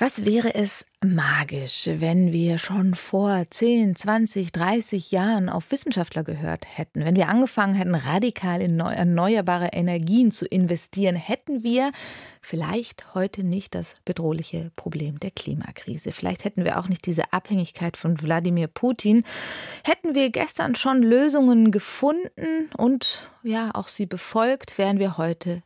Was wäre es magisch, wenn wir schon vor 10, 20, 30 Jahren auf Wissenschaftler gehört hätten? Wenn wir angefangen hätten, radikal in erneuerbare Energien zu investieren, hätten wir vielleicht heute nicht das bedrohliche Problem der Klimakrise. Vielleicht hätten wir auch nicht diese Abhängigkeit von Wladimir Putin. Hätten wir gestern schon Lösungen gefunden und ja, auch sie befolgt, wären wir heute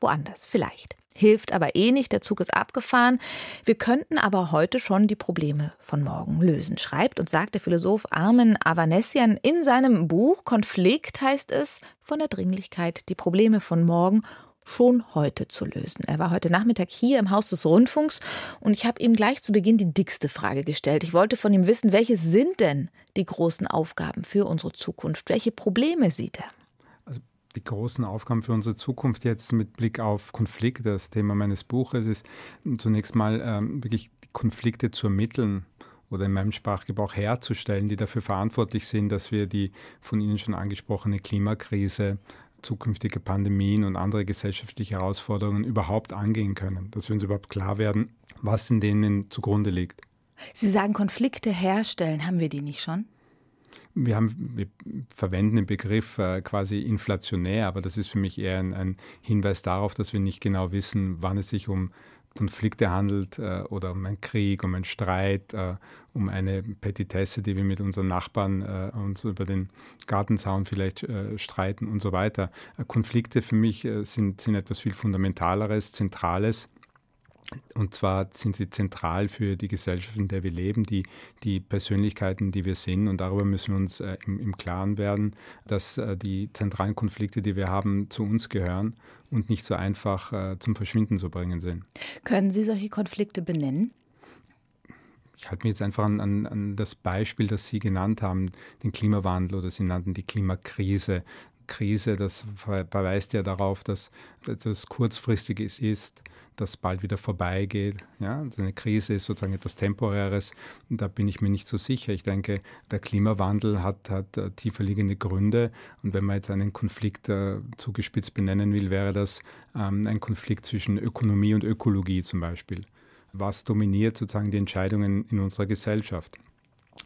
woanders. Vielleicht. Hilft aber eh nicht, der Zug ist abgefahren. Wir könnten aber heute schon die Probleme von morgen lösen, schreibt und sagt der Philosoph Armin Avanesian in seinem Buch Konflikt heißt es von der Dringlichkeit, die Probleme von morgen schon heute zu lösen. Er war heute Nachmittag hier im Haus des Rundfunks und ich habe ihm gleich zu Beginn die dickste Frage gestellt. Ich wollte von ihm wissen, welche sind denn die großen Aufgaben für unsere Zukunft? Welche Probleme sieht er? Die großen Aufgaben für unsere Zukunft jetzt mit Blick auf Konflikte, das Thema meines Buches ist zunächst mal ähm, wirklich Konflikte zu ermitteln oder in meinem Sprachgebrauch herzustellen, die dafür verantwortlich sind, dass wir die von Ihnen schon angesprochene Klimakrise, zukünftige Pandemien und andere gesellschaftliche Herausforderungen überhaupt angehen können, dass wir uns überhaupt klar werden, was in denen zugrunde liegt. Sie sagen Konflikte herstellen, haben wir die nicht schon? Wir, haben, wir verwenden den Begriff äh, quasi inflationär, aber das ist für mich eher ein, ein, Hinweis darauf, dass wir nicht genau wissen, wann es sich um Konflikte handelt äh, oder um einen Krieg, um einen Streit, äh, um eine Petitesse, die wir mit unseren Nachbarn äh, uns über den Gartenzaun vielleicht äh, streiten und so weiter. Äh, Konflikte für mich sind, sind etwas viel Fundamentaleres, Zentrales und zwar sind sie zentral für die Gesellschaft, in der wir leben, die, die Persönlichkeiten, die wir sind. Und darüber müssen wir uns äh, im, im, Klaren werden, dass äh, die zentralen Konflikte, die wir haben, zu uns gehören und nicht so einfach äh, zum Verschwinden zu bringen sind. Können Sie solche Konflikte benennen? Ich halte mich jetzt einfach an, an, an, das Beispiel, das Sie genannt haben, den Klimawandel oder Sie nannten die Klimakrise. Krise, das verweist ja darauf, dass etwas Kurzfristiges ist, das bald wieder vorbeigeht. Ja? Eine Krise ist sozusagen etwas Temporäres. Da bin ich mir nicht so sicher. Ich denke, der Klimawandel hat, hat uh, tiefer liegende Gründe. Und wenn man jetzt einen Konflikt uh, zugespitzt benennen will, wäre das ähm, ein Konflikt zwischen Ökonomie und Ökologie zum Beispiel. Was dominiert sozusagen die Entscheidungen in unserer Gesellschaft?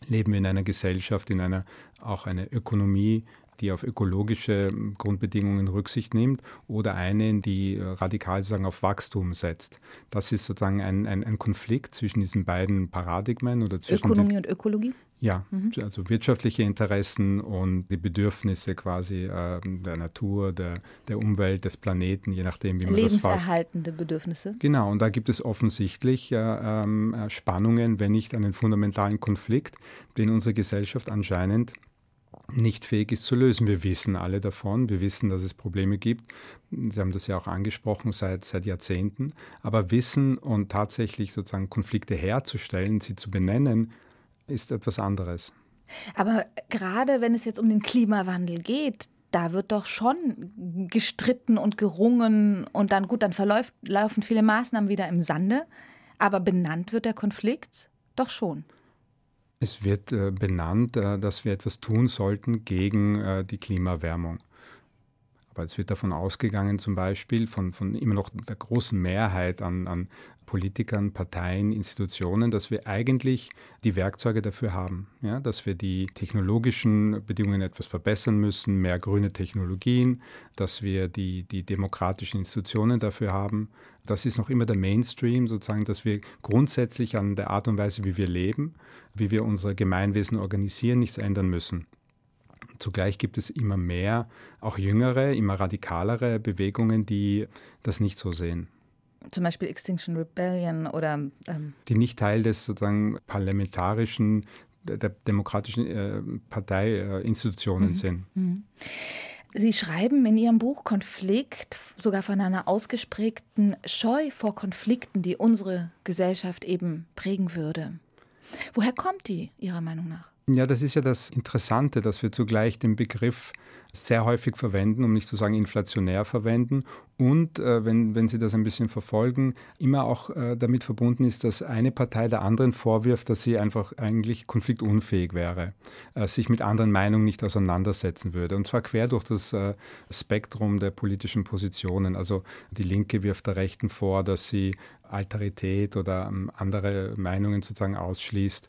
Leben wir in einer Gesellschaft, in einer auch eine Ökonomie, die auf ökologische Grundbedingungen Rücksicht nimmt oder eine, die radikal sozusagen auf Wachstum setzt. Das ist sozusagen ein, ein, ein Konflikt zwischen diesen beiden Paradigmen oder zwischen Ökonomie den, und Ökologie? Ja, mhm. also wirtschaftliche Interessen und die Bedürfnisse quasi äh, der Natur, der, der Umwelt, des Planeten, je nachdem, wie man das fasst. Lebenserhaltende Bedürfnisse. Genau, und da gibt es offensichtlich äh, äh, Spannungen, wenn nicht einen fundamentalen Konflikt, den unsere Gesellschaft anscheinend nicht fähig ist zu lösen. Wir wissen alle davon, wir wissen, dass es Probleme gibt. Sie haben das ja auch angesprochen seit, seit Jahrzehnten. Aber Wissen und tatsächlich sozusagen Konflikte herzustellen, sie zu benennen, ist etwas anderes. Aber gerade wenn es jetzt um den Klimawandel geht, da wird doch schon gestritten und gerungen und dann gut, dann verläuft, laufen viele Maßnahmen wieder im Sande. Aber benannt wird der Konflikt doch schon. Es wird äh, benannt, äh, dass wir etwas tun sollten gegen äh, die Klimaerwärmung. Aber es wird davon ausgegangen, zum Beispiel von, von immer noch der großen Mehrheit an, an Politikern, Parteien, Institutionen, dass wir eigentlich die Werkzeuge dafür haben, ja, dass wir die technologischen Bedingungen etwas verbessern müssen, mehr grüne Technologien, dass wir die, die demokratischen Institutionen dafür haben. Das ist noch immer der Mainstream, sozusagen, dass wir grundsätzlich an der Art und Weise, wie wir leben, wie wir unser Gemeinwesen organisieren, nichts ändern müssen. Zugleich gibt es immer mehr, auch jüngere, immer radikalere Bewegungen, die das nicht so sehen zum Beispiel Extinction Rebellion oder. Ähm die nicht Teil des sozusagen parlamentarischen, der demokratischen äh, Parteiinstitutionen äh, mhm. sind. Mhm. Sie schreiben in Ihrem Buch Konflikt sogar von einer ausgesprägten Scheu vor Konflikten, die unsere Gesellschaft eben prägen würde. Woher kommt die Ihrer Meinung nach? Ja, das ist ja das Interessante, dass wir zugleich den Begriff sehr häufig verwenden, um nicht zu sagen inflationär verwenden und, äh, wenn, wenn Sie das ein bisschen verfolgen, immer auch äh, damit verbunden ist, dass eine Partei der anderen vorwirft, dass sie einfach eigentlich konfliktunfähig wäre, äh, sich mit anderen Meinungen nicht auseinandersetzen würde. Und zwar quer durch das äh, Spektrum der politischen Positionen. Also die Linke wirft der Rechten vor, dass sie Alterität oder ähm, andere Meinungen sozusagen ausschließt.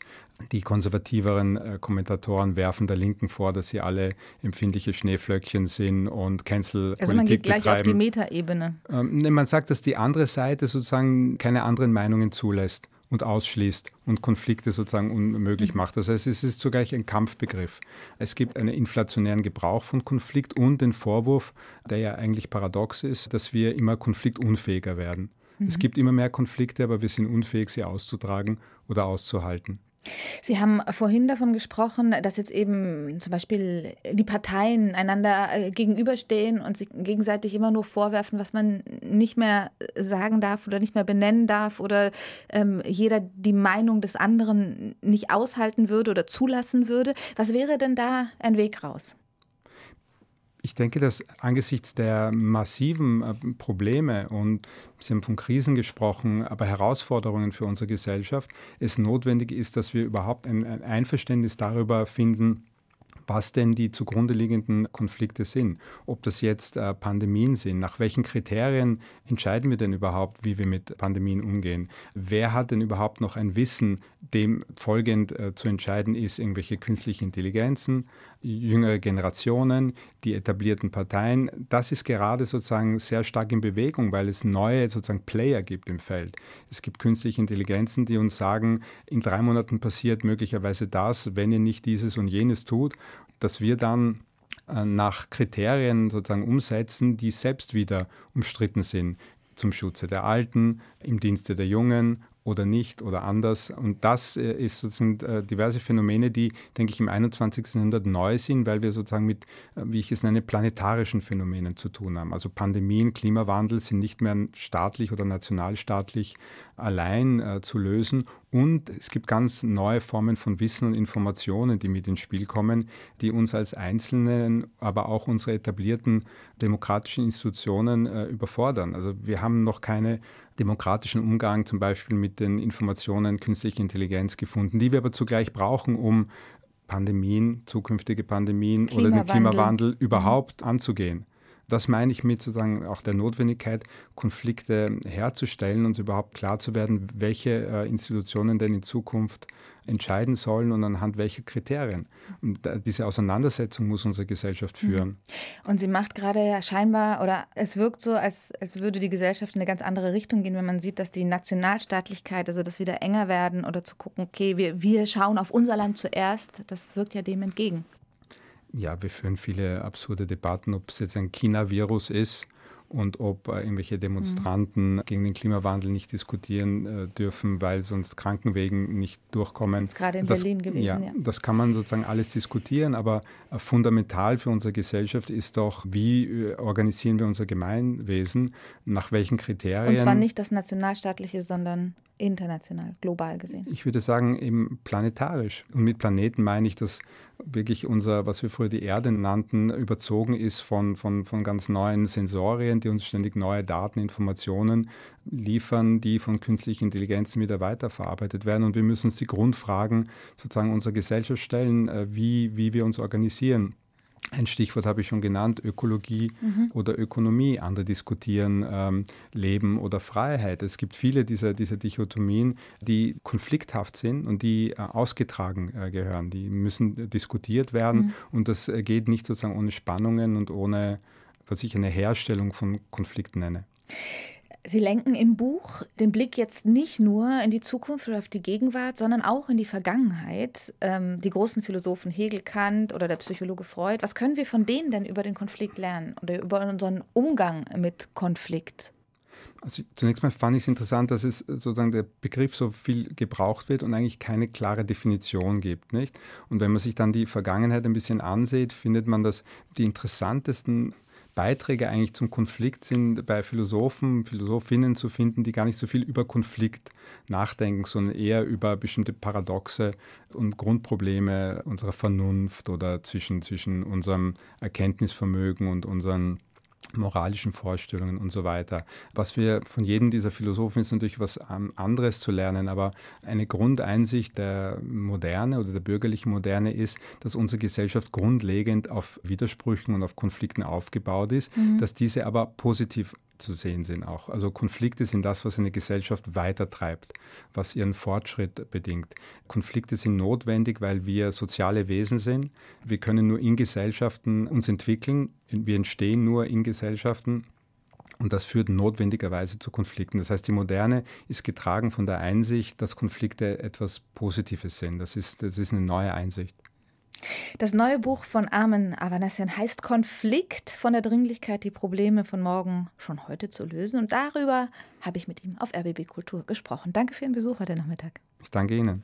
Die konservativeren äh, Kommentatoren werfen der Linken vor, dass sie alle empfindliche Schneeflöckchen sind und Cancel-Politik Also man geht gleich betreiben. auf die Metaebene. Ähm, ne, man sagt, dass die andere Seite sozusagen keine anderen Meinungen zulässt und ausschließt und Konflikte sozusagen unmöglich macht. Das heißt, es ist zugleich ein Kampfbegriff. Es gibt einen inflationären Gebrauch von Konflikt und den Vorwurf, der ja eigentlich paradox ist, dass wir immer konfliktunfähiger werden. Es gibt immer mehr Konflikte, aber wir sind unfähig, sie auszutragen oder auszuhalten. Sie haben vorhin davon gesprochen, dass jetzt eben zum Beispiel die Parteien einander äh, gegenüberstehen und sich gegenseitig immer nur vorwerfen, was man nicht mehr sagen darf oder nicht mehr benennen darf oder ähm, jeder die Meinung des anderen nicht aushalten würde oder zulassen würde. Was wäre denn da ein Weg raus? Ich denke, dass angesichts der massiven äh, Probleme und Sie haben von Krisen gesprochen, aber Herausforderungen für unsere Gesellschaft, es notwendig ist, dass wir überhaupt ein, ein Einverständnis darüber finden, was denn die zugrunde liegenden Konflikte sind. Ob das jetzt äh, Pandemien sind, nach welchen Kriterien entscheiden wir denn überhaupt, wie wir mit Pandemien umgehen? Wer hat denn überhaupt noch ein Wissen, dem folgend äh, zu entscheiden ist, irgendwelche künstliche Intelligenzen, jüngere Generationen, die etablierten Parteien? Das ist gerade sozusagen sehr stark in Bewegung, weil es neue sozusagen Player gibt im Feld. Es gibt künstliche Intelligenzen, die uns sagen, in drei Monaten passiert möglicherweise das, wenn ihr nicht dieses und jenes tut dass wir dann äh, nach Kriterien sozusagen umsetzen, die selbst wieder umstritten sind. Zum Schutze der Alten, im Dienste der Jungen oder nicht oder anders. Und das äh, ist sozusagen äh, diverse Phänomene, die, denke ich, im 21. Jahrhundert neu sind, weil wir sozusagen mit, wie ich es nenne, planetarischen Phänomenen zu tun haben. Also Pandemien, Klimawandel sind nicht mehr staatlich oder nationalstaatlich allein äh, zu lösen. Und es gibt ganz neue Formen von Wissen und Informationen, die mit ins Spiel kommen, die uns als Einzelnen, aber auch unsere etablierten demokratischen Institutionen äh, überfordern. Also wir haben noch keine demokratischen Umgang zum Beispiel mit den Informationen künstlicher Intelligenz gefunden, die wir aber zugleich brauchen, um Pandemien, zukünftige Pandemien oder den Klimawandel überhaupt mhm. anzugehen. Das meine ich mit sozusagen auch der Notwendigkeit, Konflikte herzustellen, uns überhaupt klar zu werden, welche äh, Institutionen denn in Zukunft entscheiden sollen und anhand welcher Kriterien. Und diese Auseinandersetzung muss unsere Gesellschaft mhm. führen. Und sie macht gerade scheinbar, oder es wirkt so, als, als würde die Gesellschaft in eine ganz andere Richtung gehen, wenn man sieht, dass die Nationalstaatlichkeit, also das wieder enger werden oder zu gucken, okay, wir, wir schauen auf unser Land zuerst, das wirkt ja dem entgegen ja, wir führen viele absurde Debatten, ob es jetzt ein China-Virus ist und ob äh, irgendwelche Demonstranten mhm. gegen den Klimawandel nicht diskutieren äh, dürfen, weil sonst Krankenwegen nicht durchkommen. Das ist gerade in das, Berlin gewesen, ja, ja. Das kann man sozusagen alles diskutieren, aber äh, fundamental für unsere Gesellschaft ist doch, wie äh, organisieren wir unser Gemeinwesen, nach welchen Kriterien. Und zwar nicht das nationalstaatliche, sondern international, global gesehen. Ich würde sagen, eben planetarisch. Und mit Planeten meine ich, dass wirklich unser, was wir früher die Erde nannten, überzogen ist von, von, von ganz neuen Sensorien, die uns ständig neue Daten, Informationen liefern, die von künstlichen Intelligenzen wieder weiterverarbeitet werden. Und wir müssen uns die Grundfragen sozusagen unserer Gesellschaft stellen, äh, wie, wie wir uns organisieren. Ein Stichwort habe ich schon genannt, Ökologie mhm. oder Ökonomie. Andere diskutieren ähm, Leben oder Freiheit. Es gibt viele dieser, dieser Dichotomien, die konflikthaft sind und die äh, ausgetragen äh, gehören. Die müssen diskutiert werden mhm. und das äh, geht nicht sozusagen ohne Spannungen und ohne, was ich eine Herstellung von Konflikten nenne. Sie lenken im Buch den Blick jetzt nicht nur in die Zukunft oder auf die Gegenwart, sondern auch in die Vergangenheit. Ähm, die großen Philosophen Hegel, Kant oder der Psychologe Freud. Was können wir von denen denn über den Konflikt lernen oder über unseren Umgang mit Konflikt? Also zunächst mal fand ich es interessant, dass es sozusagen der Begriff so viel gebraucht wird und eigentlich keine klare Definition gibt, nicht? Und wenn man sich dann die Vergangenheit ein bisschen ansieht, findet man, dass die interessantesten Beiträge eigentlich zum Konflikt sind bei Philosophen, Philosophinnen zu finden, die gar nicht so viel über Konflikt nachdenken, sondern eher über bestimmte Paradoxe und Grundprobleme unserer Vernunft oder zwischen, zwischen unserem Erkenntnisvermögen und unseren moralischen Vorstellungen und so weiter. Was wir von jedem dieser Philosophen ist natürlich was anderes zu lernen, aber eine Grundeinsicht der Moderne oder der bürgerlichen Moderne ist, dass unsere Gesellschaft grundlegend auf Widersprüchen und auf Konflikten aufgebaut ist, mhm. dass diese aber positiv zu sehen sind auch. Also Konflikte sind das, was eine Gesellschaft weitertreibt, was ihren Fortschritt bedingt. Konflikte sind notwendig, weil wir soziale Wesen sind. Wir können nur in Gesellschaften uns entwickeln. Wir entstehen nur in Gesellschaften. Und das führt notwendigerweise zu Konflikten. Das heißt, die Moderne ist getragen von der Einsicht, dass Konflikte etwas Positives sind. Das ist, das ist eine neue Einsicht. Das neue Buch von Armen Avanassian heißt Konflikt von der Dringlichkeit, die Probleme von morgen schon heute zu lösen. Und darüber habe ich mit ihm auf RBB Kultur gesprochen. Danke für Ihren Besuch heute Nachmittag. Ich danke Ihnen.